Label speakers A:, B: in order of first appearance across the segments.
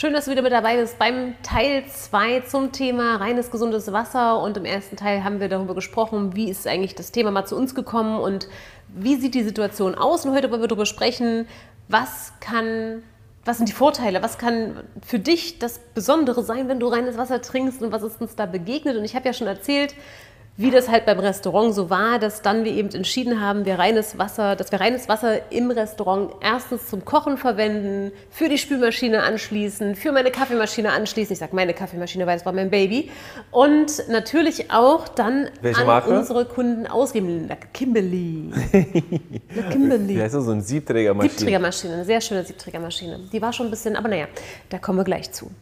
A: Schön, dass du wieder mit dabei bist beim Teil 2 zum Thema reines, gesundes Wasser. Und im ersten Teil haben wir darüber gesprochen, wie ist eigentlich das Thema mal zu uns gekommen und wie sieht die Situation aus. Und heute wollen wir darüber sprechen, was kann, was sind die Vorteile, was kann für dich das Besondere sein, wenn du reines Wasser trinkst und was ist uns da begegnet. Und ich habe ja schon erzählt, wie das halt beim Restaurant so war, dass dann wir eben entschieden haben, wir reines Wasser, dass wir reines Wasser im Restaurant erstens zum Kochen verwenden, für die Spülmaschine anschließen, für meine Kaffeemaschine anschließen. Ich sage meine Kaffeemaschine, weil es war mein Baby. Und natürlich auch dann
B: Welche
A: an
B: Marke?
A: unsere Kunden ausgeben. La Kimberly. La Kimberly.
B: Wie heißt das? So ein Siebträgermaschine.
A: Siebträgermaschine, eine sehr schöne Siebträgermaschine. Die war schon ein bisschen, aber naja, da kommen wir gleich zu.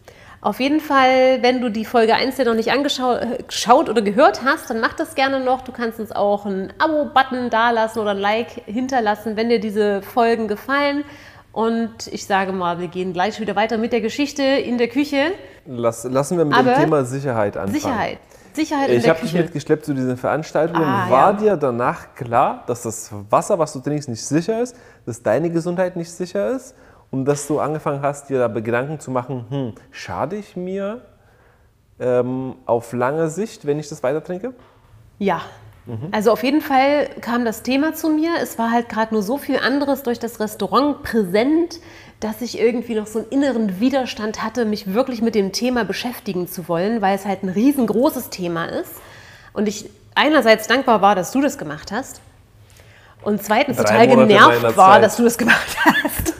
A: Auf jeden Fall, wenn du die Folge 1 ja noch nicht angeschaut oder gehört hast, dann mach das gerne noch. Du kannst uns auch einen Abo-Button dalassen oder ein Like hinterlassen, wenn dir diese Folgen gefallen. Und ich sage mal, wir gehen gleich wieder weiter mit der Geschichte in der Küche.
B: Lass, lassen wir mit
A: Aber
B: dem Thema Sicherheit anfangen.
A: Sicherheit. Sicherheit in
B: Ich
A: der
B: habe dich mitgeschleppt zu diesen Veranstaltungen.
A: Ah,
B: War
A: ja.
B: dir danach klar, dass das Wasser, was du trinkst, nicht sicher ist, dass deine Gesundheit nicht sicher ist und dass du angefangen hast, dir da Gedanken zu machen, hm, schade ich mir ähm, auf lange Sicht, wenn ich das weiter trinke?
A: Ja. Also auf jeden Fall kam das Thema zu mir. Es war halt gerade nur so viel anderes durch das Restaurant präsent, dass ich irgendwie noch so einen inneren Widerstand hatte, mich wirklich mit dem Thema beschäftigen zu wollen, weil es halt ein riesengroßes Thema ist. Und ich einerseits dankbar war, dass du das gemacht hast. Und zweitens
B: Drei
A: total
B: Monate
A: genervt war, dass du das gemacht hast.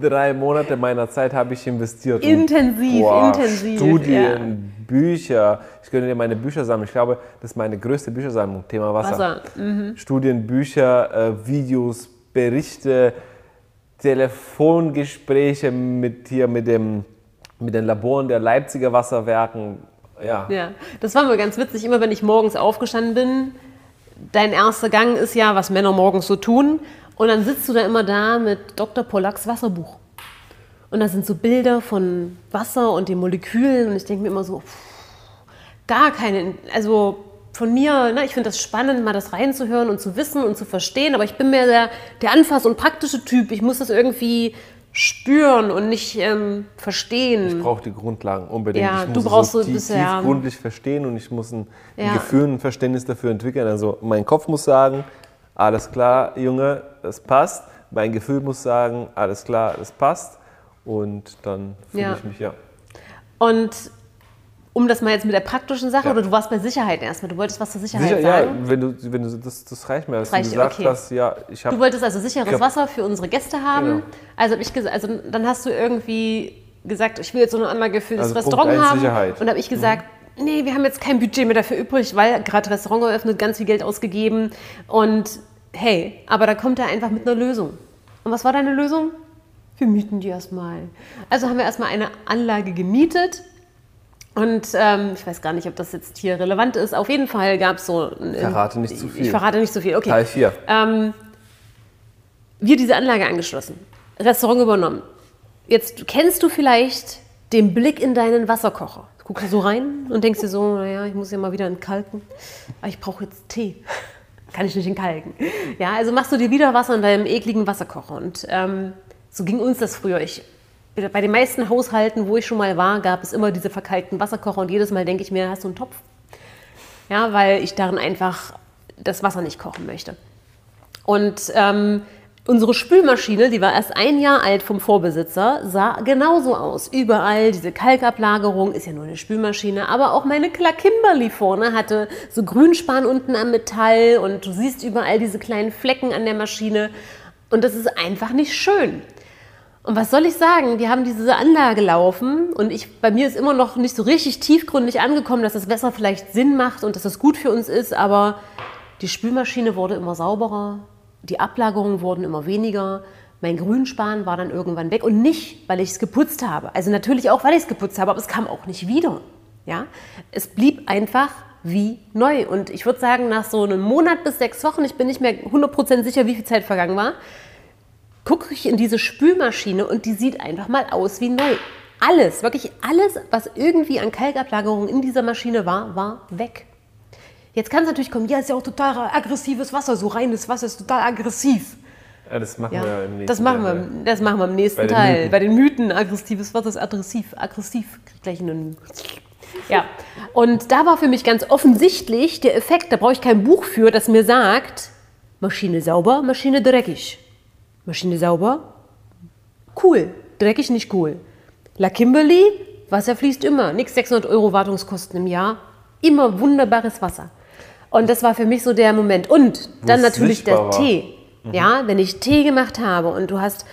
B: Drei Monate meiner Zeit habe ich investiert.
A: Intensiv, intensiv,
B: Studien, Bücher. Ich könnte dir meine Bücher sammeln. Ich glaube, das ist meine größte Büchersammlung, Thema Wasser.
A: Wasser. Mhm.
B: Studien, Bücher, äh, Videos, Berichte, Telefongespräche mit hier mit dem mit den Laboren der Leipziger Wasserwerken. Ja.
A: Ja, das war mir ganz witzig. Immer wenn ich morgens aufgestanden bin, dein erster Gang ist ja, was Männer morgens so tun. Und dann sitzt du da immer da mit Dr. Pollacks Wasserbuch. Und da sind so Bilder von Wasser und den Molekülen. Und ich denke mir immer so, gar keine, also von mir, ne, ich finde das spannend, mal das reinzuhören und zu wissen und zu verstehen. Aber ich bin mehr der, der anfass- und praktische Typ. Ich muss das irgendwie spüren und nicht ähm, verstehen.
B: Ich brauche die Grundlagen unbedingt.
A: Ja,
B: ich
A: du
B: muss
A: brauchst
B: es
A: so ein
B: tief,
A: bisschen, ja.
B: tiefgründlich verstehen und ich muss ein, ein
A: Ja.
B: Gefühl, ein Verständnis dafür entwickeln. Also mein Kopf muss sagen, alles klar, Junge, das passt. Mein Gefühl muss sagen, alles klar, das passt. Und dann fühle
A: Ja.
B: ich mich, ja.
A: Und um das mal jetzt mit der praktischen Sache,
B: Ja.
A: oder du warst bei Sicherheit erstmal, du wolltest was zur Sicherheit
B: Sicher, ja,
A: sagen?
B: wenn du, wenn du das, das reicht mir, dass
A: Reicht
B: du gesagt
A: okay.
B: hast, ja, ich
A: Du
B: habe
A: wolltest also sicheres
B: Ja.
A: Wasser für unsere Gäste haben.
B: Genau.
A: Also, hab ich also dann hast du irgendwie gesagt, ich will jetzt so eine Anlage für das
B: Also Punkt
A: Restaurant
B: eins,
A: haben.
B: Sicherheit. Mhm.
A: Und habe ich gesagt, nee, wir haben jetzt kein Budget mehr dafür übrig, weil gerade Restaurant eröffnet, ganz viel Geld ausgegeben. Und hey, aber da kommt er einfach mit einer Lösung. Und was war deine Lösung? Wir mieten die erstmal. Also haben wir erstmal eine Anlage gemietet. Und ähm, ich weiß gar nicht, ob das jetzt hier relevant ist. Auf jeden Fall gab es so. ein-
B: Verrate nicht zu viel.
A: Ich verrate nicht zu viel, okay.
B: Teil 4.
A: Ähm, wir diese Anlage angeschlossen, Restaurant übernommen. Jetzt kennst du vielleicht den Blick in deinen Wasserkocher. Du guckst so rein und denkst dir so, naja, ich muss ja mal wieder entkalken. Aber ich brauche jetzt Tee. Kann ich nicht entkalken. Ja, also machst du dir wieder Wasser in deinem ekligen Wasserkocher. Und ähm, so ging uns das früher. Ich, bei den meisten Haushalten, wo ich schon mal war, gab es immer diese verkalkten Wasserkocher. Und jedes Mal denke ich mir, hast du einen Topf? Ja, weil ich darin einfach das Wasser nicht kochen möchte. Und ähm, unsere Spülmaschine, die war erst ein Jahr alt vom Vorbesitzer, sah genauso aus. Überall diese Kalkablagerung, ist ja nur eine Spülmaschine, aber auch meine Kla Kimberly vorne hatte so Grünspan unten am Metall und du siehst überall diese kleinen Flecken an der Maschine und das ist einfach nicht schön. Und was soll ich sagen? Wir haben diese Anlage laufen und ich, bei mir ist immer noch nicht so richtig tiefgründig angekommen, dass das Wasser vielleicht Sinn macht und dass das gut für uns ist, aber die Spülmaschine wurde immer sauberer, die Ablagerungen wurden immer weniger, mein Grünspan war dann irgendwann weg und nicht, weil ich es geputzt habe. Also natürlich auch, weil ich es geputzt habe, aber es kam auch nicht wieder. Ja? Es blieb einfach wie neu. Und ich würde sagen, nach so einem Monat bis sechs Wochen, ich bin nicht mehr 100% sicher, wie viel Zeit vergangen war, gucke ich in diese Spülmaschine und die sieht einfach mal aus wie neu. Alles, wirklich alles, was irgendwie an Kalkablagerung in dieser Maschine war, war weg. Jetzt kann es natürlich kommen, ja, ist ja auch total aggressives Wasser, so reines Wasser ist total aggressiv.
B: Ja, das machen
A: Ja,
B: wir im nächsten
A: das machen
B: Teil,
A: wir, das machen wir im nächsten
B: Bei den
A: Teil.
B: Mythen.
A: Bei den Mythen. Aggressives Wort ist aggressiv. Aggressiv. Krieg gleich einen. Ja. Und da war für mich ganz offensichtlich der Effekt, da brauche ich kein Buch für, das mir sagt, Maschine sauber, Maschine dreckig. Maschine sauber, cool. Dreckig nicht cool. La Kimberly, Wasser fließt immer. Nix 600 Euro Wartungskosten im Jahr. Immer wunderbares Wasser. Und das war für mich so der Moment. Und dann natürlich der
B: war.
A: Tee. Ja, wenn ich Tee gemacht habe und du hast,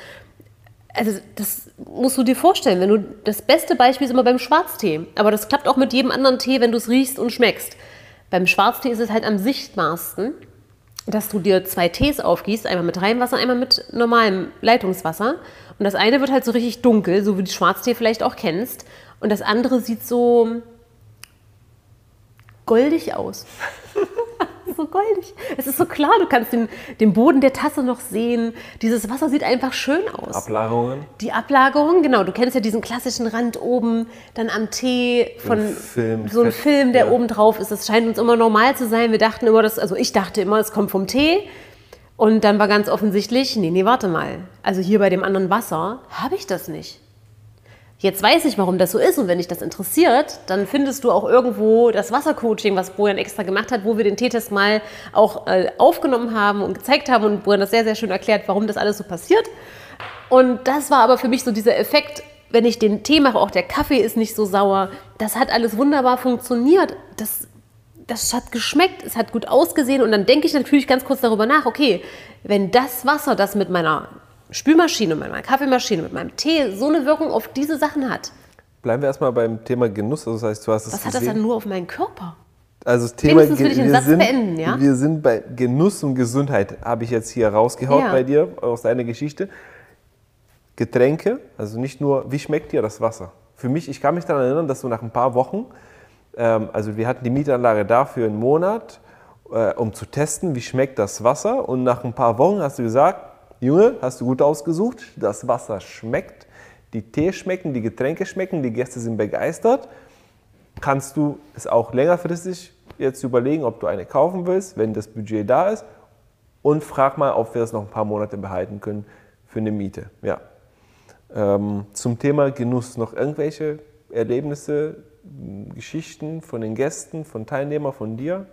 A: also das musst du dir vorstellen, wenn du, das beste Beispiel ist immer beim Schwarztee. Aber das klappt auch mit jedem anderen Tee, wenn du es riechst und schmeckst. Beim Schwarztee ist es halt am sichtbarsten, dass du dir zwei Tees aufgießt, einmal mit Reinwasser, einmal mit normalem Leitungswasser. Und das eine wird halt so richtig dunkel, so wie du Schwarztee vielleicht auch kennst. Und das andere sieht so goldig aus. so goldig. Es ist so klar, du kannst den, den Boden der Tasse noch sehen. Dieses Wasser sieht einfach schön aus.
B: Ablagerungen.
A: Die Ablagerung, genau, du kennst ja diesen klassischen Rand oben, dann am Tee von
B: Film,
A: so ein
B: Fett,
A: Film, der
B: ja.
A: oben drauf ist. Das scheint uns immer normal zu sein. Wir dachten immer, dass, also ich dachte immer, es kommt vom Tee. Und dann war ganz offensichtlich, nee, nee, warte mal. Also hier bei dem anderen Wasser habe ich das nicht. Jetzt weiß ich, warum das so ist und wenn dich das interessiert, dann findest du auch irgendwo das Wassercoaching, was Bojan extra gemacht hat, wo wir den Teetest mal auch äh, aufgenommen haben und gezeigt haben und Bojan das sehr, sehr schön erklärt, warum das alles so passiert. Und das war aber für mich so dieser Effekt, wenn ich den Tee mache, auch der Kaffee ist nicht so sauer, das hat alles wunderbar funktioniert. Das, das hat geschmeckt, es hat gut ausgesehen und dann denke ich natürlich ganz kurz darüber nach, okay, wenn das Wasser, das mit meiner Spülmaschine, mit meiner Kaffeemaschine, mit meinem Tee so eine Wirkung auf diese Sachen hat,
B: Bleiben wir erstmal beim Thema Genuss. Also das heißt, du hast es
A: was hat das dann nur auf meinen Körper?
B: Also das Thema,
A: den
B: wir
A: Satz
B: sind,
A: beenden, ja?
B: Wir sind bei Genuss und Gesundheit, habe ich jetzt hier rausgehaut
A: Ja.
B: bei dir aus deiner Geschichte. Getränke, also nicht nur, wie schmeckt dir das Wasser? Für mich, ich kann mich daran erinnern, dass du nach ein paar Wochen, ähm, also wir hatten die Mietanlage da für einen Monat, äh, um zu testen, wie schmeckt das Wasser. Und nach ein paar Wochen hast du gesagt, Junge, hast du gut ausgesucht, das Wasser schmeckt, die Tee schmecken, die Getränke schmecken, die Gäste sind begeistert kannst du es auch längerfristig jetzt überlegen, ob du eine kaufen willst, wenn das Budget da ist. Und frag mal, ob wir das noch ein paar Monate behalten können für eine Miete. Ja. Ähm, zum Thema Genuss noch irgendwelche Erlebnisse, Geschichten von den Gästen, von Teilnehmern, von dir?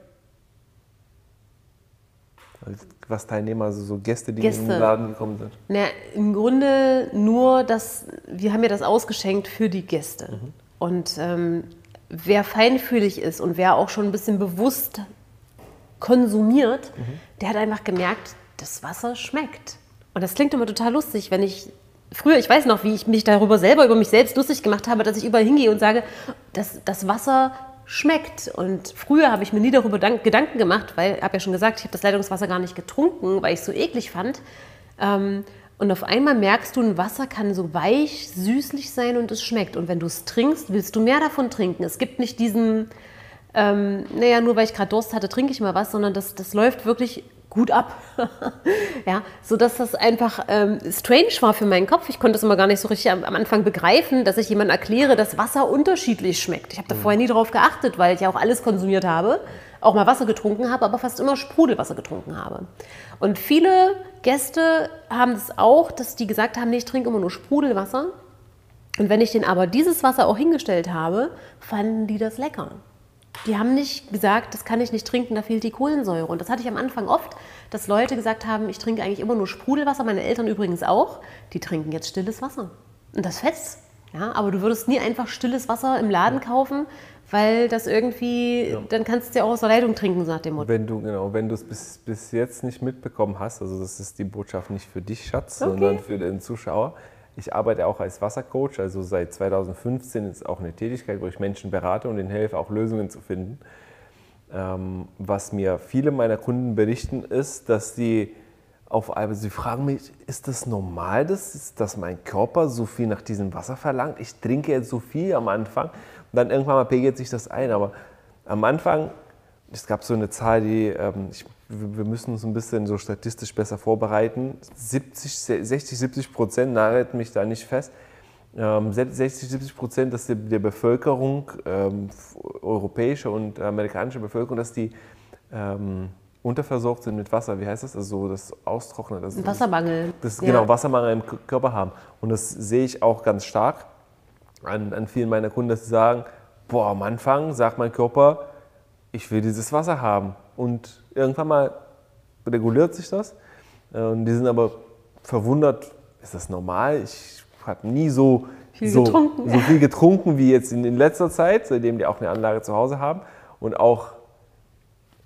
B: Was Teilnehmer, also so Gäste, die in
A: Gäste.
B: den Laden gekommen sind.
A: Na, im Grunde nur, dass wir haben ja das ausgeschenkt für die Gäste. Und ähm, wer feinfühlig ist und wer auch schon ein bisschen bewusst konsumiert, der hat einfach gemerkt, das Wasser schmeckt. Und das klingt immer total lustig, wenn ich früher, ich weiß noch, wie ich mich darüber selber, über mich selbst lustig gemacht habe, dass ich überall hingehe und sage, das, das Wasser schmeckt. Und früher habe ich mir nie darüber dank- Gedanken gemacht, weil, ich habe ja schon gesagt, ich habe das Leitungswasser gar nicht getrunken, weil ich es so eklig fand. Ähm, und auf einmal merkst du, ein Wasser kann so weich, süßlich sein und es schmeckt. Und wenn du es trinkst, willst du mehr davon trinken. Es gibt nicht diesen, ähm, naja, nur weil ich gerade Durst hatte, trinke ich mal was, sondern das, das läuft wirklich gut ab. ja, sodass das einfach ähm, strange war für meinen Kopf. Ich konnte es immer gar nicht so richtig am, am Anfang begreifen, dass ich jemandem erkläre, dass Wasser unterschiedlich schmeckt. Ich habe da vorher nie drauf geachtet, weil ich ja auch alles konsumiert habe, auch mal Wasser getrunken habe, aber fast immer Sprudelwasser getrunken habe. Und viele Gäste haben es auch, dass die gesagt haben, nee, ich trinke immer nur Sprudelwasser. Und wenn ich denen aber dieses Wasser auch hingestellt habe, fanden die das lecker. Die haben nicht gesagt, das kann ich nicht trinken, da fehlt die Kohlensäure. Und das hatte ich am Anfang oft, dass Leute gesagt haben, ich trinke eigentlich immer nur Sprudelwasser, meine Eltern übrigens auch, die trinken jetzt stilles Wasser. Und das fetzt. Ja, aber du würdest nie einfach stilles Wasser im Laden kaufen, weil das irgendwie, dann kannst du es ja auch aus der Leitung trinken, so nach dem Motto.
B: Wenn du, genau, wenn du es bis, bis jetzt nicht mitbekommen hast, also das ist die Botschaft nicht für dich, Schatz, sondern für den Zuschauer. Ich arbeite auch als Wassercoach, also seit 2015 ist auch eine Tätigkeit, wo ich Menschen berate und ihnen helfe, auch Lösungen zu finden. Ähm, was mir viele meiner Kunden berichten, ist, dass die auf einmal, sie fragen mich, ist das normal, dass, dass mein Körper so viel nach diesem Wasser verlangt? Ich trinke jetzt so viel am Anfang und dann irgendwann mal pegelt sich das ein. Aber am Anfang, es gab so eine Zahl, die, ähm, ich, wir müssen uns ein bisschen so statistisch besser vorbereiten. 70, 60, 70 Prozent, nagelt mich da nicht fest, ähm, 60, 70 Prozent dass der Bevölkerung, ähm, europäische und amerikanische Bevölkerung, dass die ähm, unterversorgt sind mit Wasser, wie heißt das? Also so das Austrocknen. Das,
A: Wassermangel.
B: Das,
A: Ja.
B: Genau, Wassermangel im Körper haben. Und das sehe ich auch ganz stark an, an vielen meiner Kunden, dass sie sagen, boah, am Anfang sagt mein Körper, ich will dieses Wasser haben. Und irgendwann mal reguliert sich das. Äh, Und die sind aber verwundert, ist das normal? Ich habe nie so
A: Viel
B: so,
A: getrunken.
B: so viel getrunken wie jetzt in, in letzter Zeit, seitdem die auch eine Anlage zu Hause haben. Und auch,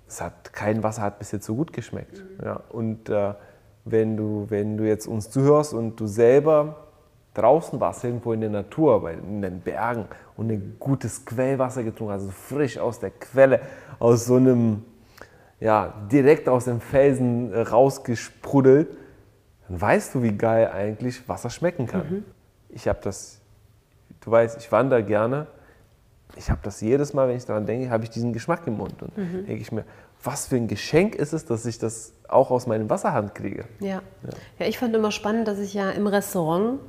B: es hat kein Wasser hat bis jetzt so gut geschmeckt. Ja, und äh, wenn, du, wenn du jetzt uns zuhörst und du selber draußen warst, irgendwo in der Natur, bei, in den Bergen und ein gutes Quellwasser getrunken hast, also frisch aus der Quelle, aus so einem, ja, direkt aus dem Felsen äh, rausgesprudelt, dann weißt du, wie geil eigentlich Wasser schmecken kann. Ich habe das, du weißt, ich wandere gerne. Ich habe das jedes Mal, wenn ich daran denke, habe ich diesen Geschmack im Mund. Und denke ich mir, was für ein Geschenk ist es, dass ich das auch aus meinem Wasserhand kriege.
A: Ja. ja, ich fand immer spannend, dass ich ja im Restaurant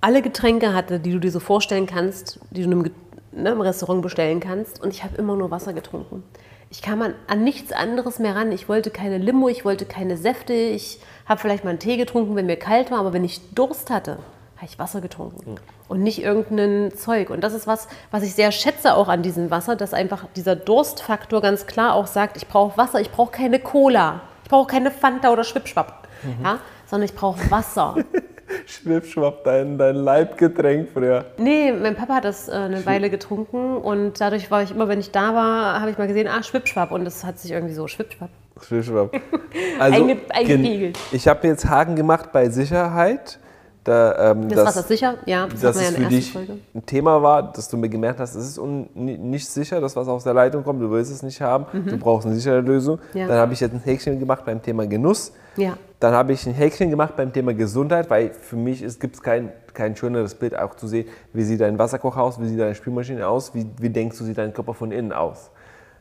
A: alle Getränke hatte, die du dir so vorstellen kannst, die du im, ne, im Restaurant bestellen kannst. Und ich habe immer nur Wasser getrunken. Ich kam an, an nichts anderes mehr ran. Ich wollte keine Limo, ich wollte keine Säfte. Ich habe vielleicht mal einen Tee getrunken, wenn mir kalt war. Aber wenn ich Durst hatte, habe ich Wasser getrunken. Und nicht irgendein Zeug. Und das ist was, was ich sehr schätze auch an diesem Wasser, dass einfach dieser Durstfaktor ganz klar auch sagt, ich brauche Wasser, ich brauche keine Cola. Ich brauche keine Fanta oder Schwippschwapp. Ja, sondern ich brauche Wasser.
B: Schwippschwapp, dein, dein Leibgetränk früher.
A: Nee, mein Papa hat das äh, eine Weile getrunken und dadurch war ich immer, wenn ich da war, habe ich mal gesehen, ah, Schwippschwapp und das hat sich irgendwie so Schwippschwapp.
B: Schwippschwapp.
A: Einge-
B: gen-
A: eingepegelt.
B: ich habe mir jetzt Haken gemacht bei Sicherheit. Da, ähm,
A: Das
B: dass-
A: Wasser ist sicher? Ja, das,
B: dass
A: ja
B: es
A: in
B: für dich
A: Folge.
B: ein Thema war, dass du mir gemerkt hast, es ist nicht sicher, das was aus der Leitung kommt, du willst es nicht haben, du brauchst eine sichere Lösung.
A: Mhm. Ja.
B: Dann habe ich jetzt ein Häkchen gemacht beim Thema Genuss.
A: Ja.
B: Dann habe ich ein Häkchen gemacht beim Thema Gesundheit, weil für mich gibt es kein, kein schöneres Bild auch zu sehen, wie sieht dein Wasserkocher aus, wie sieht deine Spülmaschine aus, wie, wie denkst du, sieht dein Körper von innen aus.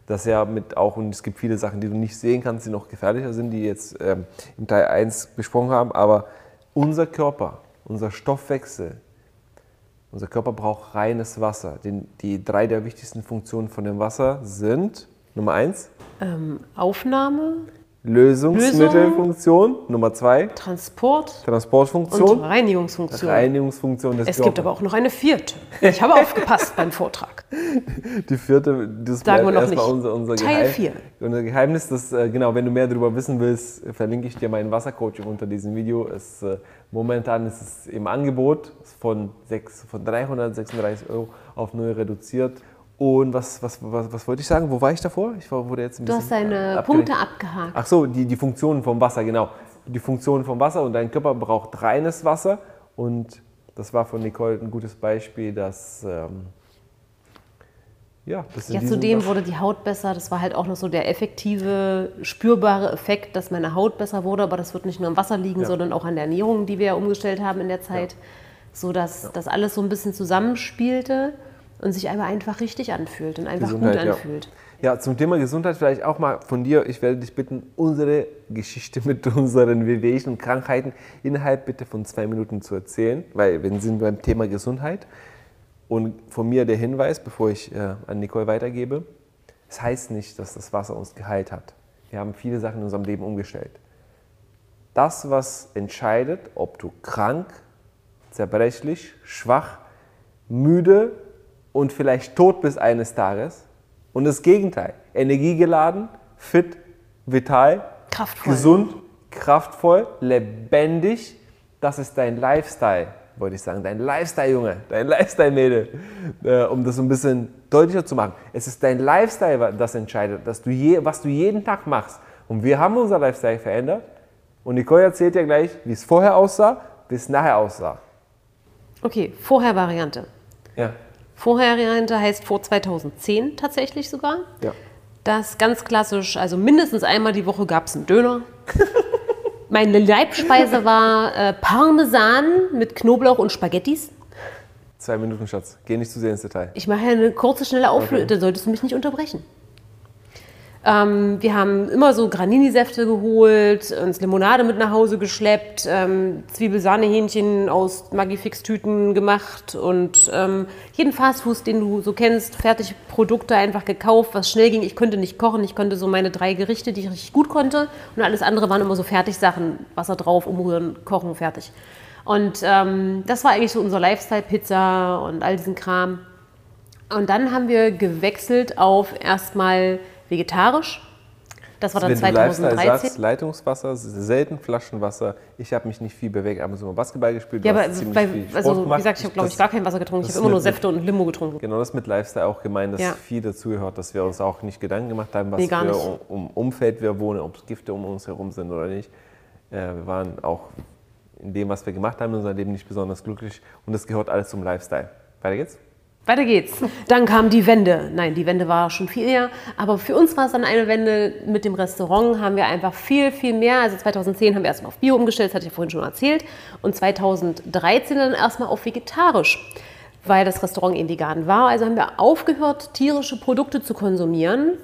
B: Das ja mit auch, und es gibt viele Sachen, die du nicht sehen kannst, die noch gefährlicher sind, die jetzt ähm, im Teil 1 besprochen haben, aber unser Körper, unser Stoffwechsel, unser Körper braucht reines Wasser. Die drei der wichtigsten Funktionen von dem Wasser sind Nummer eins
A: Ähm, Aufnahme,
B: Lösungsmittelfunktion, Nummer zwei
A: Transport und
B: Transportfunktion,
A: Reinigungsfunktion.
B: Reinigungsfunktion des
A: es
B: Körpers.
A: gibt aber auch noch eine vierte. Ich habe aufgepasst beim Vortrag.
B: Die vierte, das
A: Sagen wir noch
B: erstmal
A: nicht.
B: unser, unser,
A: Teil
B: Geheim,
A: vier.
B: unser Geheimnis. Das, äh, genau, wenn du mehr darüber wissen willst, verlinke ich dir meinen Wassercoaching unter diesem Video. Es, äh, momentan ist es im Angebot von, sechs, von 336 Euro auf null reduziert. Und was, was, was, was wollte ich sagen? Wo war ich davor? Ich war, wurde jetzt ein
A: Du hast
B: bisschen,
A: deine
B: äh, abgelenkt.
A: Punkte abgehakt.
B: Ach so, die, die Funktionen vom Wasser, genau. Die Funktionen vom Wasser und dein Körper braucht reines Wasser. Und das war von Nicole ein gutes Beispiel, dass. Ähm, ja,
A: Ja, zudem wurde die Haut besser. Das war halt auch noch so der effektive, spürbare Effekt, dass meine Haut besser wurde. Aber das wird nicht nur am Wasser liegen,
B: Ja.
A: sondern auch an der Ernährung, die wir ja umgestellt haben in der Zeit. So dass das alles so ein bisschen zusammenspielte und sich aber einfach richtig anfühlt und einfach gut
B: Gesundheit, ja.
A: anfühlt.
B: Ja, zum Thema Gesundheit vielleicht auch mal von dir. Ich werde dich bitten, unsere Geschichte mit unseren Wehwehchen und Krankheiten innerhalb bitte von zwei Minuten zu erzählen, weil wir sind beim Thema Gesundheit. Und von mir der Hinweis, bevor ich äh, an Nicole weitergebe, es heißt nicht, dass das Wasser uns geheilt hat. Wir haben viele Sachen in unserem Leben umgestellt. Das, was entscheidet, ob du krank, zerbrechlich, schwach, müde und vielleicht tot bist eines Tages. Und das Gegenteil, energiegeladen, fit, vital,
A: Kraftvoll.
B: gesund, kraftvoll, lebendig, das ist dein Lifestyle, wollte ich sagen. Dein Lifestyle, Junge, dein Lifestyle-Mädel. Äh, um das so ein bisschen deutlicher zu machen. Es ist dein Lifestyle, das entscheidet, dass du je, was du jeden Tag machst. Und wir haben unser Lifestyle verändert. Und Nicole erzählt ja gleich, wie es vorher aussah, wie es nachher aussah.
A: Okay, Vorher-Variante.
B: Ja.
A: Vorher-Variante heißt vor 2010 tatsächlich sogar.
B: Ja.
A: Das ganz klassisch, also mindestens einmal die Woche gab es einen Döner. Meine Leibspeise war äh, Parmesan mit Knoblauch und Spaghettis.
B: Zwei Minuten, Schatz. Geh nicht zu sehr ins Detail.
A: Ich mache ja eine kurze, schnelle Auflösung, da solltest du mich nicht unterbrechen. Ähm, wir haben immer so Granini-Säfte geholt, uns Limonade mit nach Hause geschleppt, ähm, Zwiebelsahnehähnchen aus Magifix-Tüten gemacht und ähm, jeden Fastfood, den du so kennst, Fertigprodukte einfach gekauft, was schnell ging. Ich konnte nicht kochen, ich konnte so meine drei Gerichte, die ich richtig gut konnte und alles andere waren immer so Fertigsachen, Wasser drauf, umrühren, kochen, fertig. Und ähm, das war eigentlich so unser Lifestyle, Pizza und all diesen Kram. Und dann haben wir gewechselt auf erstmal vegetarisch. Das war dann
B: Wenn
A: 2013.
B: du sagst, Leitungswasser, selten Flaschenwasser. Ich habe mich nicht viel bewegt, aber so Basketball gespielt.
A: ja, aber
B: Sport
A: also, wie gesagt, ich habe, glaube ich, gar kein Wasser getrunken. Ich habe immer nur Säfte und Limo getrunken.
B: Genau, das mit Lifestyle auch gemeint, dass
A: Ja.
B: viel dazugehört, dass wir uns auch nicht Gedanken gemacht haben, was
A: Nee, nicht.
B: um, um Umfeld wir wohnen, ob Gifte um uns herum sind oder nicht. Äh, wir waren auch in dem, was wir gemacht haben in unserem Leben, nicht besonders glücklich und das gehört alles zum Lifestyle. Weiter geht's?
A: Weiter geht's. Dann kam die Wende. Nein, die Wende war schon viel eher. Aber für uns war es dann eine Wende mit dem Restaurant. Haben wir einfach viel, viel mehr. Also 2010 haben wir erstmal auf Bio umgestellt, das hatte ich ja vorhin schon erzählt. Und 2013 dann erstmal auf vegetarisch, weil das Restaurant eben vegan war. Also haben wir aufgehört, tierische Produkte zu konsumieren.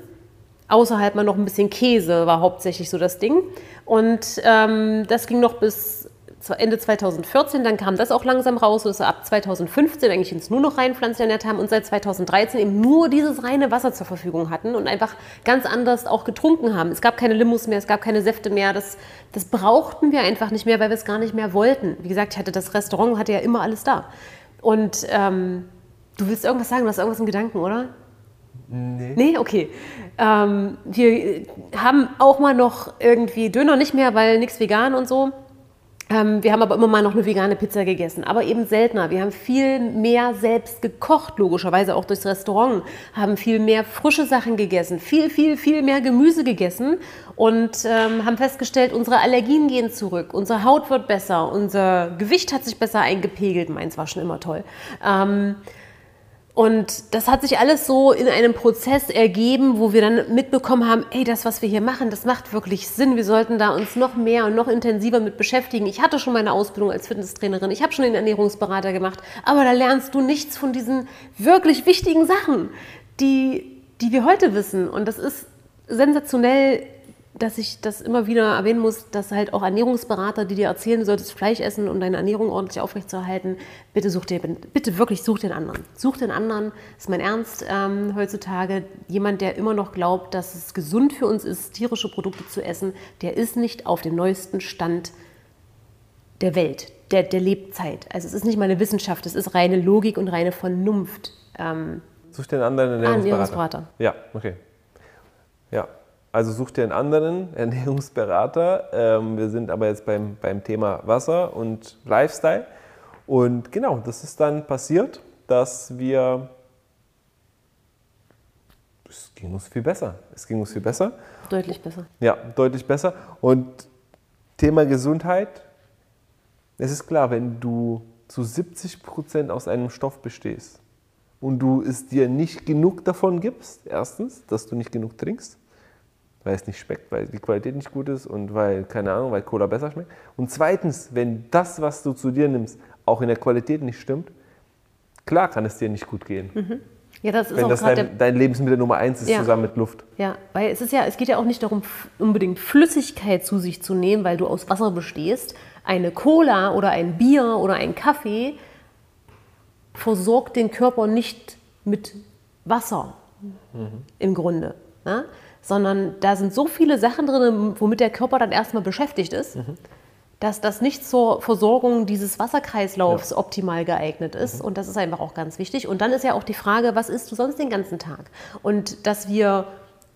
A: Außer halt mal noch ein bisschen Käse war hauptsächlich so das Ding. Und ähm, das ging noch bis Ende 2014, dann kam das auch langsam raus, sodass wir ab 2015 eigentlich uns nur noch rein ernährt haben und seit 2013 eben nur dieses reine Wasser zur Verfügung hatten und einfach ganz anders auch getrunken haben. Es gab keine Limos mehr, es gab keine Säfte mehr, das, das brauchten wir einfach nicht mehr, weil wir es gar nicht mehr wollten. Wie gesagt, ich hatte das Restaurant, hatte ja immer alles da. Und ähm, du willst irgendwas sagen, du hast irgendwas im Gedanken, oder?
B: Nee.
A: Nee, okay. Ähm, wir haben auch mal noch irgendwie Döner nicht mehr, weil nichts vegan und so. Ähm, wir haben aber immer mal noch eine vegane Pizza gegessen, aber eben seltener. Wir haben viel mehr selbst gekocht, logischerweise auch durchs Restaurant, haben viel mehr frische Sachen gegessen, viel, viel, viel mehr Gemüse gegessen und ähm, haben festgestellt, unsere Allergien gehen zurück, unsere Haut wird besser, unser Gewicht hat sich besser eingepegelt. Meins war schon immer toll. Ähm, und das hat sich alles so in einem Prozess ergeben, wo wir dann mitbekommen haben, ey, das, was wir hier machen, das macht wirklich Sinn. Wir sollten da uns noch mehr und noch intensiver mit beschäftigen. Ich hatte schon meine Ausbildung als Fitnesstrainerin, ich habe schon den Ernährungsberater gemacht, aber da lernst du nichts von diesen wirklich wichtigen Sachen, die, die wir heute wissen. Und das ist sensationell, dass ich das immer wieder erwähnen muss, dass halt auch Ernährungsberater, die dir erzählen, du solltest Fleisch essen, um deine Ernährung ordentlich aufrechtzuerhalten, bitte such dir, bitte wirklich such den anderen. Such den anderen, ist mein Ernst ähm, heutzutage. Jemand, der immer noch glaubt, dass es gesund für uns ist, tierische Produkte zu essen, der ist nicht auf dem neuesten Stand der Welt, der, der Lebzeit. Also es ist nicht mal eine Wissenschaft, es ist reine Logik und reine Vernunft. Ähm,
B: Such einen anderen Ernährungsberater.
A: Ernährungsberater.
B: Ja, okay. Also such dir einen anderen Ernährungsberater. Ähm, wir sind aber jetzt beim, beim Thema Wasser und Lifestyle. Und genau, das ist dann passiert, dass wir. Es ging uns viel besser. Es ging uns viel besser.
A: deutlich besser.
B: Ja, deutlich besser. Und Thema Gesundheit. Es ist klar, wenn du zu 70 Prozent aus einem Stoff bestehst und du es dir nicht genug davon gibst, erstens, dass du nicht genug trinkst, weil es nicht schmeckt, weil die Qualität nicht gut ist und weil, keine Ahnung, weil Cola besser schmeckt. Und zweitens, wenn das, was du zu dir nimmst, auch in der Qualität nicht stimmt, klar kann es dir nicht gut gehen.
A: Ja, das ist
B: Wenn
A: auch
B: das dein, dein Lebensmittel Nummer eins ist,
A: Ja.
B: zusammen mit Luft.
A: Ja, weil es ist ja, es geht ja auch nicht darum, unbedingt Flüssigkeit zu sich zu nehmen, weil du aus Wasser bestehst. Eine Cola oder ein Bier oder ein Kaffee versorgt den Körper nicht mit Wasser im Grunde, ne? Sondern da sind so viele Sachen drin, womit der Körper dann erstmal beschäftigt ist, dass das nicht zur Versorgung dieses Wasserkreislaufs optimal geeignet ist. Und das ist einfach auch ganz wichtig. Und dann ist ja auch die Frage, was isst du sonst den ganzen Tag? Und dass wir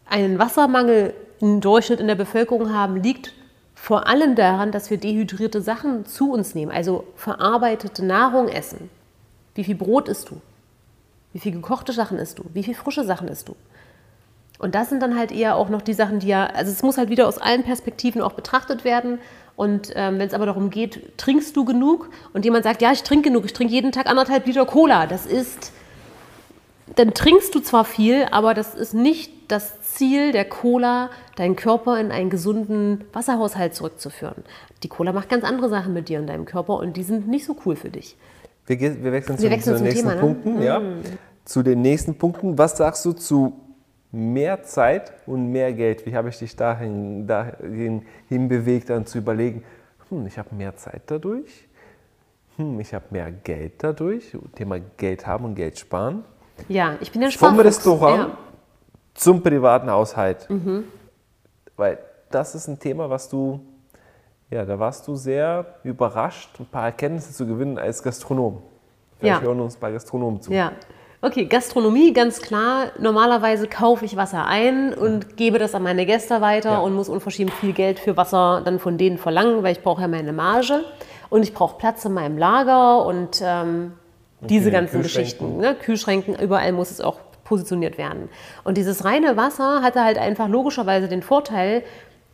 A: einen Wassermangel im Durchschnitt in der Bevölkerung haben, liegt vor allem daran, dass wir dehydrierte Sachen zu uns nehmen, also verarbeitete Nahrung essen. Wie viel Brot isst du? Wie viel gekochte Sachen isst du? Wie viel frische Sachen isst du? Und das sind dann halt eher auch noch die Sachen, die ja, also es muss halt wieder aus allen Perspektiven auch betrachtet werden. Und ähm, wenn es aber darum geht, trinkst du genug? Und jemand sagt, ja, ich trinke genug, ich trinke jeden Tag anderthalb Liter Cola. Das ist, dann trinkst du zwar viel, aber das ist nicht das Ziel der Cola, deinen Körper in einen gesunden Wasserhaushalt zurückzuführen. Die Cola macht ganz andere Sachen mit dir und deinem Körper und die sind nicht so cool für dich.
B: Wir, wir wechseln,
A: Wir
B: zu,
A: wechseln
B: zu den
A: zum
B: nächsten
A: Thema, ne?
B: Punkten. Ja. Zu den nächsten Punkten. Was sagst du zu mehr Zeit und mehr Geld. Wie habe ich dich dahin, dahin hinbewegt, dann zu überlegen, hm, ich habe mehr Zeit dadurch, hm, ich habe mehr Geld dadurch, Thema Geld haben und Geld sparen.
A: Ja, ich bin ja
B: Vom Restaurant ja. zum privaten Haushalt. Mhm. Weil das ist ein Thema, was du, ja, da warst du sehr überrascht, ein paar Erkenntnisse zu gewinnen als Gastronom. Vielleicht
A: ja.
B: hören uns bei Gastronomen zu.
A: Ja, Okay, Gastronomie, ganz klar. Normalerweise kaufe ich Wasser ein und gebe das an meine Gäste weiter ja. und muss unverschämt viel Geld für Wasser dann von denen verlangen, weil ich brauche ja meine Marge und ich brauche Platz in meinem Lager und ähm, diese ganzen Geschichten. Ne? Kühlschränken, überall muss es auch positioniert werden. Und dieses reine Wasser hatte halt einfach logischerweise den Vorteil,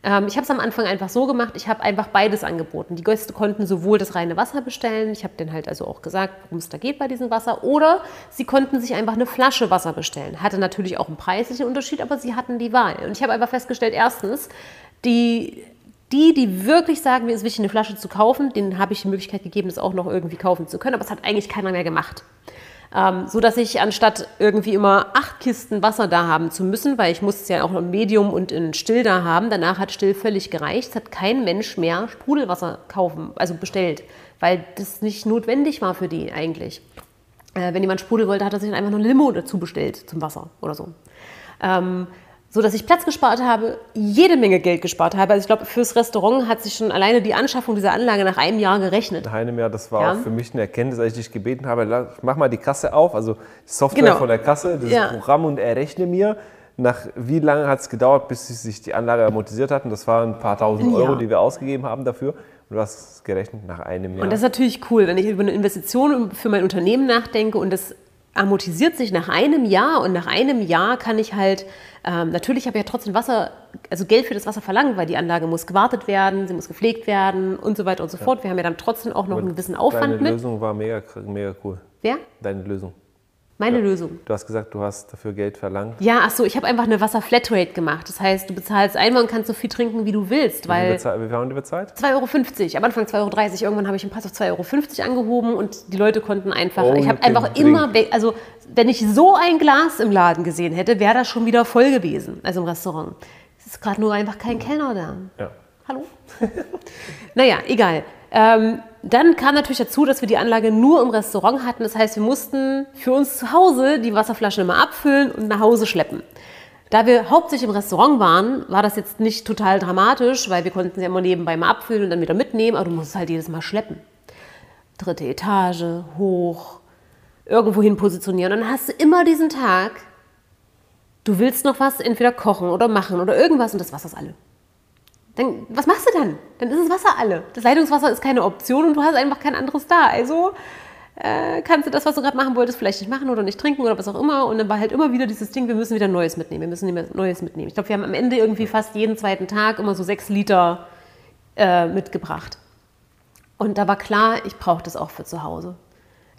A: ähm, ich habe es am Anfang einfach so gemacht, ich habe einfach beides angeboten. Die Gäste konnten sowohl das reine Wasser bestellen, ich habe denen halt also auch gesagt, worum es da geht bei diesem Wasser, oder sie konnten sich einfach eine Flasche Wasser bestellen. Hatte natürlich auch einen preislichen Unterschied, aber sie hatten die Wahl. Und ich habe einfach festgestellt, erstens, die die, die wirklich sagen, mir ist wichtig, eine Flasche zu kaufen, denen habe ich die Möglichkeit gegeben, das auch noch irgendwie kaufen zu können, aber es hat eigentlich keiner mehr gemacht. Ähm, so dass ich anstatt irgendwie immer acht Kisten Wasser da haben zu müssen, weil ich muss es ja auch ein Medium und in Still da haben, danach hat Still völlig gereicht. Es hat kein Mensch mehr Sprudelwasser kaufen, also bestellt, weil das nicht notwendig war für die eigentlich. Äh, wenn jemand Sprudel wollte, hat er sich dann einfach nur eine Limo dazu bestellt zum Wasser oder so. Ähm, so dass ich Platz gespart habe, jede Menge Geld gespart habe. Also ich glaube, fürs Restaurant hat sich schon alleine die Anschaffung dieser Anlage nach einem Jahr gerechnet.
B: Nach einem Jahr, das war ja. auch für mich eine Erkenntnis, als ich dich gebeten habe, mach mal die Kasse auf, also die Software genau. von der Kasse, das ja. Programm und errechne mir, nach wie lange hat es gedauert, bis sich die Anlage amortisiert hat. Und das waren ein paar tausend Euro, ja. die wir ausgegeben haben dafür. Und du hast gerechnet nach einem Jahr.
A: Und das ist natürlich cool, wenn ich über eine Investition für mein Unternehmen nachdenke und das amortisiert sich nach einem Jahr und nach einem Jahr kann ich halt, ähm, natürlich habe ich ja trotzdem Wasser, also Geld für das Wasser verlangen, weil die Anlage muss gewartet werden, sie muss gepflegt werden und so weiter und so ja. fort. Wir haben ja dann trotzdem auch noch Aber einen gewissen Aufwand
B: deine
A: mit.
B: Deine Lösung war mega, mega cool.
A: Wer?
B: Deine Lösung.
A: Meine ja. Lösung.
B: Du hast gesagt, du hast dafür Geld verlangt.
A: Ja, ach so, ich habe einfach eine Wasser-Flatrate gemacht. Das heißt, du bezahlst einmal und kannst so viel trinken, wie du willst. Weil
B: wie, viel haben die bezahlt?
A: 2,50 Euro. Am Anfang 2,30 Euro. Irgendwann habe ich den Pass auf 2,50 Euro angehoben und die Leute konnten einfach. Oh, ich habe einfach Drink. immer. Also, wenn ich so ein Glas im Laden gesehen hätte, wäre das schon wieder voll gewesen. Also im Restaurant. Es ist gerade nur einfach kein Kellner da.
B: Ja.
A: Hallo? naja, egal. Ähm, dann kam natürlich dazu, dass wir die Anlage nur im Restaurant hatten. Das heißt, wir mussten für uns zu Hause die Wasserflaschen immer abfüllen und nach Hause schleppen. Da wir hauptsächlich im Restaurant waren, war das jetzt nicht total dramatisch, weil wir konnten sie immer nebenbei mal abfüllen und dann wieder mitnehmen, aber du musst es halt jedes Mal schleppen. Dritte Etage, hoch, irgendwo hin positionieren. Und dann hast du immer diesen Tag, du willst noch was entweder kochen oder machen oder irgendwas und das Wasser ist alle. Dann, was machst du dann? Dann ist das Wasser alle. Das Leitungswasser ist keine Option und du hast einfach kein anderes da. Also äh, kannst du das, was du gerade machen wolltest, vielleicht nicht machen oder nicht trinken oder was auch immer. Und dann war halt immer wieder dieses Ding, wir müssen wieder Neues mitnehmen. Wir müssen Neues mitnehmen. Ich glaube, wir haben am Ende irgendwie fast jeden zweiten Tag immer so sechs Liter äh, mitgebracht. Und da war klar, ich brauche das auch für zu Hause.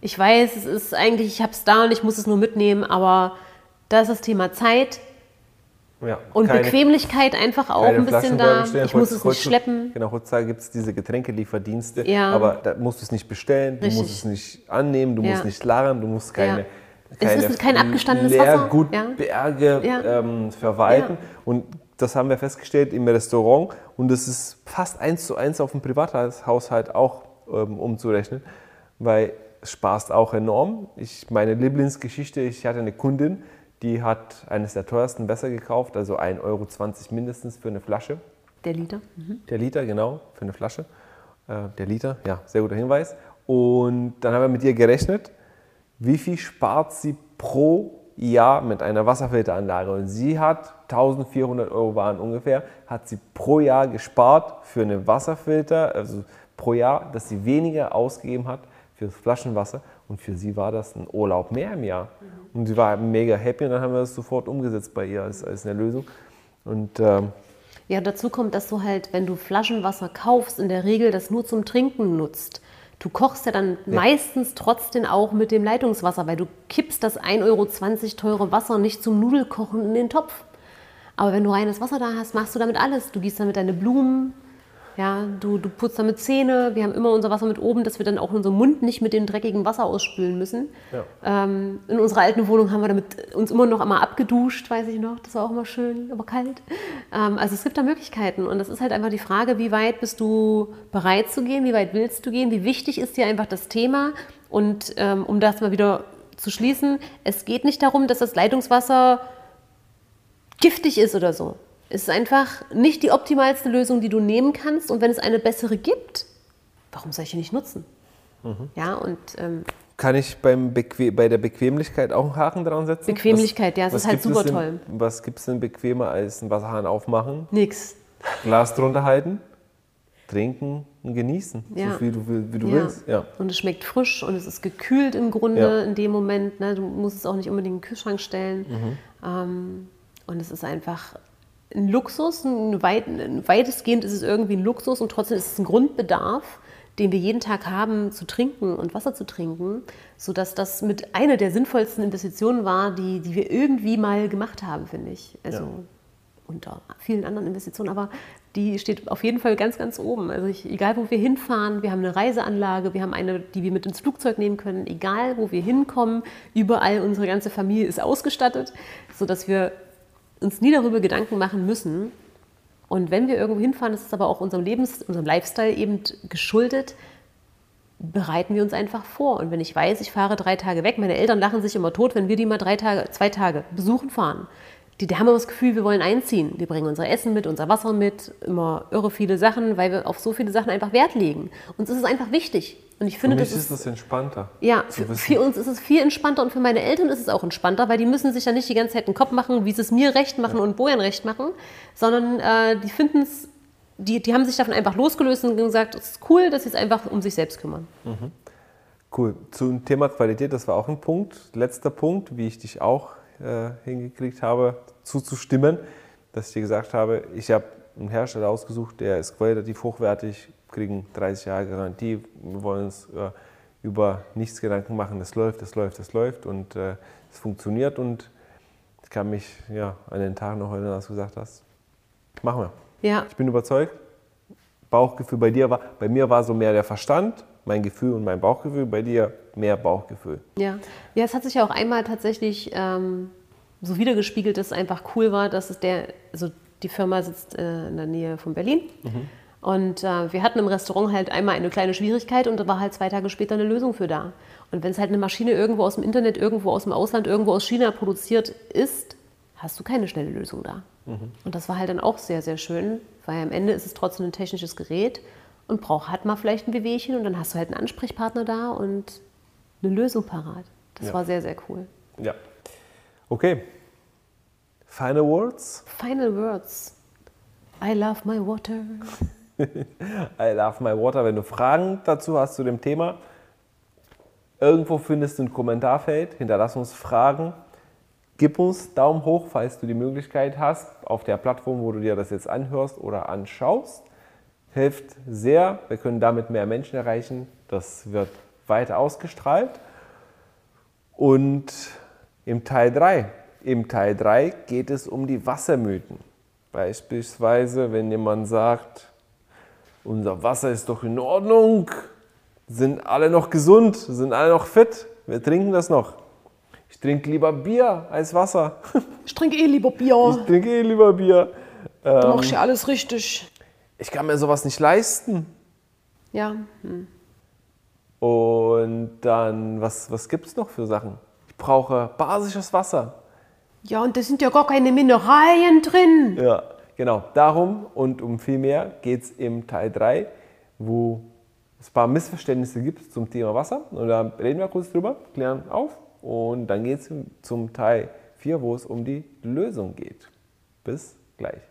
A: Ich weiß, es ist eigentlich, ich habe es da und ich muss es nur mitnehmen, aber da ist das Thema Zeit.
B: Ja,
A: und keine, Bequemlichkeit einfach auch ein bisschen da. Ich muss es nicht schleppen.
B: Genau, heutzutage gibt es diese Getränkelieferdienste, ja. aber da musst du es nicht bestellen, du musst es nicht annehmen, du ja. musst nicht lagern, du musst keine,
A: keine es ist kein abgestandenes
B: Leergutberge ja. ähm, verwalten. Und das haben wir festgestellt im Restaurant und das ist fast eins zu eins auf dem Privathaushalt auch ähm, umzurechnen, weil es sparst auch enorm. Ich, meine Lieblingsgeschichte, ich hatte eine Kundin, die hat eines der teuersten Wässer gekauft, also 1,20 Euro mindestens für eine Flasche.
A: Der Liter? Mhm.
B: Der Liter, genau, für eine Flasche. Äh, der Liter, ja, sehr guter Hinweis. Und dann haben wir mit ihr gerechnet, wie viel spart sie pro Jahr mit einer Wasserfilteranlage. Und sie hat 1400 Euro waren ungefähr, hat sie pro Jahr gespart für einen Wasserfilter, also pro Jahr, dass sie weniger ausgegeben hat für das Flaschenwasser. Und für sie war das ein Urlaub mehr im Jahr. Mhm. Und sie war mega happy und dann haben wir das sofort umgesetzt bei ihr als, als eine Lösung. Und, ähm,
A: ja, dazu kommt, dass du halt, wenn du Flaschenwasser kaufst, in der Regel das nur zum Trinken nutzt. Du kochst ja dann ja. meistens trotzdem auch mit dem Leitungswasser, weil du kippst das 1,20 Euro teure Wasser nicht zum Nudelkochen in den Topf. Aber wenn du reines Wasser da hast, machst du damit alles. Du gießt damit deine Blumen, Ja, du, du putzt damit Zähne, wir haben immer unser Wasser mit oben, dass wir dann auch unseren Mund nicht mit dem dreckigen Wasser ausspülen müssen.
B: Ja.
A: Ähm, in unserer alten Wohnung haben wir damit uns immer noch einmal abgeduscht, weiß ich noch. Das war auch immer schön, aber kalt. Ähm, also es gibt da Möglichkeiten und das ist halt einfach die Frage, wie weit bist du bereit zu gehen, wie weit willst du gehen, wie wichtig ist dir einfach das Thema und ähm, um das mal wieder zu schließen, es geht nicht darum, dass das Leitungswasser giftig ist oder so. Es ist einfach nicht die optimalste Lösung, die du nehmen kannst. Und wenn es eine bessere gibt, warum soll ich die nicht nutzen? Ja, und ähm,
B: Kann ich beim Beque bei der Bequemlichkeit auch einen Haken dran setzen?
A: Bequemlichkeit, ja, es
B: was
A: ist halt super
B: denn,
A: toll.
B: Was gibt es denn bequemer als einen Wasserhahn aufmachen,
A: nix.
B: Glas drunter halten, trinken und genießen,
A: Ja.
B: so viel du, wie du
A: Ja.
B: willst? Ja.
A: Und es schmeckt frisch und es ist gekühlt im Grunde
B: Ja.
A: in dem Moment. Ne? Du musst es auch nicht unbedingt in den Kühlschrank stellen.
B: Mhm.
A: Ähm, und es ist einfach ein Luxus. Ein weit, weitestgehend ist es irgendwie ein Luxus und trotzdem ist es ein Grundbedarf, den wir jeden Tag haben, zu trinken und Wasser zu trinken, sodass das mit einer der sinnvollsten Investitionen war, die, die wir irgendwie mal gemacht haben, finde ich. Also
B: Ja.
A: unter vielen anderen Investitionen, aber die steht auf jeden Fall ganz, ganz oben. Also ich, egal, wo wir hinfahren, wir haben eine Reiseanlage, wir haben eine, die wir mit ins Flugzeug nehmen können, egal, wo wir hinkommen, überall unsere ganze Familie ist ausgestattet, sodass wir uns nie darüber Gedanken machen müssen. Und wenn wir irgendwo hinfahren, das ist aber auch unserem Lebens-, unserem Lifestyle eben geschuldet, bereiten wir uns einfach vor. Und wenn ich weiß, ich fahre drei Tage weg, meine Eltern lachen sich immer tot, wenn wir die mal drei Tage, zwei Tage besuchen fahren. Die, die haben immer das Gefühl, wir wollen einziehen. Wir bringen unser Essen mit, unser Wasser mit, immer irre viele Sachen, weil wir auf so viele Sachen einfach Wert legen. Uns ist es einfach wichtig. Und ich
B: Für
A: finde,
B: mich
A: das
B: ist das entspannter.
A: ja, für, für uns ist es viel entspannter und für meine Eltern ist es auch entspannter, weil die müssen sich ja nicht die ganze Zeit den Kopf machen, wie sie es mir recht machen und Bojan recht machen, sondern äh, die finden es, die, die haben sich davon einfach losgelöst und gesagt, es ist cool, dass sie es einfach um sich selbst kümmern.
B: Cool. Zum Thema Qualität, das war auch ein Punkt. Letzter Punkt, wie ich dich auch äh, hingekriegt habe, zuzustimmen, dass ich dir gesagt habe, ich habe einen Hersteller ausgesucht, der ist qualitativ hochwertig, kriegen 30 Jahre Garantie, wir wollen uns äh, über nichts Gedanken machen, es läuft, es läuft, es läuft und äh, es funktioniert und ich kann mich ja, an den Tag noch erinnern, als du gesagt hast, machen wir.
A: Ja,
B: Ich bin überzeugt. Bauchgefühl bei dir war, bei mir war so mehr der Verstand, mein Gefühl und mein Bauchgefühl, bei dir mehr Bauchgefühl.
A: ja. Ja, es hat sich ja auch einmal tatsächlich ähm, so wiedergespiegelt, dass es einfach cool war, dass es der, also die Firma sitzt äh, in der Nähe von Berlin. Und äh, wir hatten im Restaurant halt einmal eine kleine Schwierigkeit und da war halt zwei Tage später eine Lösung für da. Und wenn es halt eine Maschine irgendwo aus dem Internet, irgendwo aus dem Ausland, irgendwo aus China produziert ist, hast du keine schnelle Lösung da. Und das war halt dann auch sehr, sehr schön, weil am Ende ist es trotzdem ein technisches Gerät und braucht halt mal vielleicht ein Wehwehchen und dann hast du halt einen Ansprechpartner da und eine Lösung parat. Das
B: Ja.
A: war sehr, sehr cool.
B: Ja. Okay. Final Words.
A: Final Words. I love my water.
B: I love my water. Wenn du Fragen dazu hast zu dem Thema, irgendwo findest du ein Kommentarfeld, hinterlass uns Fragen. Gib uns Daumen hoch, falls du die Möglichkeit hast, auf der Plattform, wo du dir das jetzt anhörst oder anschaust. Hilft sehr. Wir können damit mehr Menschen erreichen. Das wird weiter ausgestrahlt. Und im Teil 3. Im Teil 3 geht es um die Wassermythen. Beispielsweise, wenn jemand sagt, unser Wasser ist doch in Ordnung, sind alle noch gesund, sind alle noch fit, wir trinken das noch. Ich trinke lieber Bier als Wasser.
A: Ich trinke eh lieber Bier.
B: Ich trinke eh lieber Bier.
A: Du machst ja alles richtig.
B: Ich kann mir sowas nicht leisten.
A: Ja,
B: Und dann, was, was gibt es noch für Sachen? Ich brauche basisches Wasser.
A: Ja, und da sind ja gar keine Mineralien drin.
B: Ja, genau. Darum und um viel mehr geht es im Teil 3, wo es ein paar Missverständnisse gibt zum Thema Wasser. Und da reden wir kurz drüber, klären auf. Und dann geht es zum Teil 4, wo es um die Lösung geht. Bis gleich.